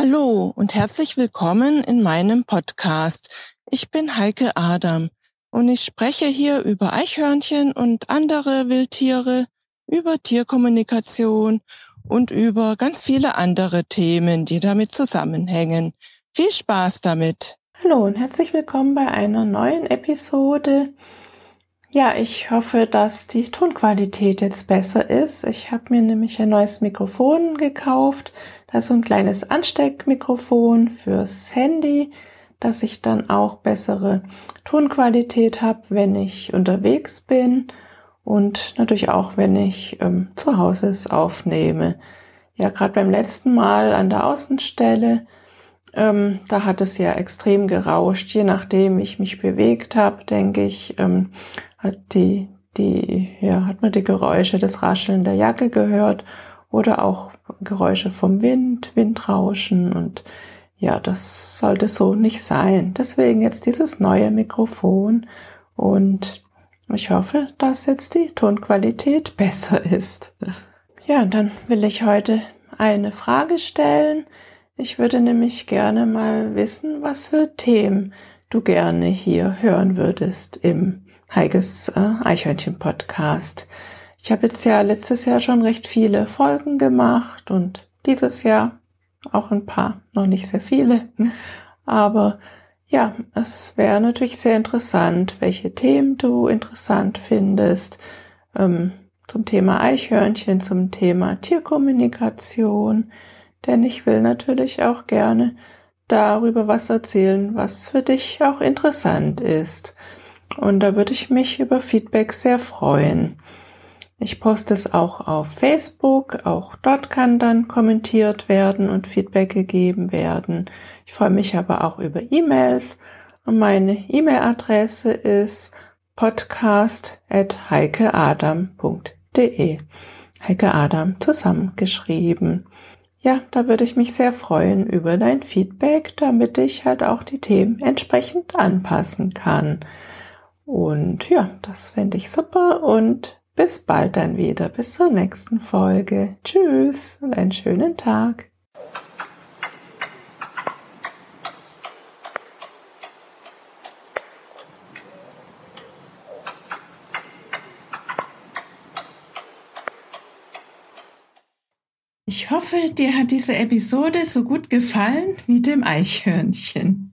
Hallo und herzlich willkommen in meinem Podcast. Ich bin Heike Adam und ich spreche hier über Eichhörnchen und andere Wildtiere, über Tierkommunikation und über ganz viele andere Themen, die damit zusammenhängen. Viel Spaß damit! Hallo und herzlich willkommen bei einer neuen Episode. Ja, ich hoffe, dass die Tonqualität jetzt besser ist. Ich habe mir nämlich ein neues Mikrofon gekauft da ist so ein kleines Ansteckmikrofon fürs Handy, dass ich dann auch bessere Tonqualität habe, wenn ich unterwegs bin und natürlich auch, wenn ich ähm, zu Hause es aufnehme. Ja, gerade beim letzten Mal an der Außenstelle, ähm, da hat es ja extrem gerauscht. Je nachdem ich mich bewegt habe, denke ich, ähm, hat die, die, ja, hat man die Geräusche des Rascheln der Jacke gehört oder auch Geräusche vom Wind, Windrauschen und ja, das sollte so nicht sein. Deswegen jetzt dieses neue Mikrofon und ich hoffe, dass jetzt die Tonqualität besser ist. Ja, dann will ich heute eine Frage stellen. Ich würde nämlich gerne mal wissen, was für Themen du gerne hier hören würdest im Heiges äh, Eichhörnchen Podcast. Ich habe jetzt ja letztes Jahr schon recht viele Folgen gemacht und dieses Jahr auch ein paar, noch nicht sehr viele. Aber ja, es wäre natürlich sehr interessant, welche Themen du interessant findest ähm, zum Thema Eichhörnchen, zum Thema Tierkommunikation, denn ich will natürlich auch gerne darüber was erzählen, was für dich auch interessant ist. Und da würde ich mich über Feedback sehr freuen. Ich poste es auch auf Facebook, auch dort kann dann kommentiert werden und Feedback gegeben werden. Ich freue mich aber auch über E-Mails und meine E-Mail-Adresse ist podcast.heikeadam.de. Heike Adam zusammengeschrieben. Ja, da würde ich mich sehr freuen über dein Feedback, damit ich halt auch die Themen entsprechend anpassen kann. Und ja, das fände ich super und bis bald dann wieder, bis zur nächsten Folge. Tschüss und einen schönen Tag. Ich hoffe, dir hat diese Episode so gut gefallen wie dem Eichhörnchen.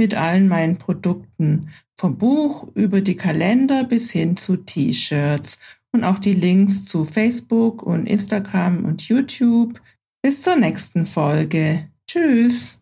mit allen meinen Produkten. Vom Buch über die Kalender bis hin zu T-Shirts und auch die Links zu Facebook und Instagram und YouTube. Bis zur nächsten Folge. Tschüss.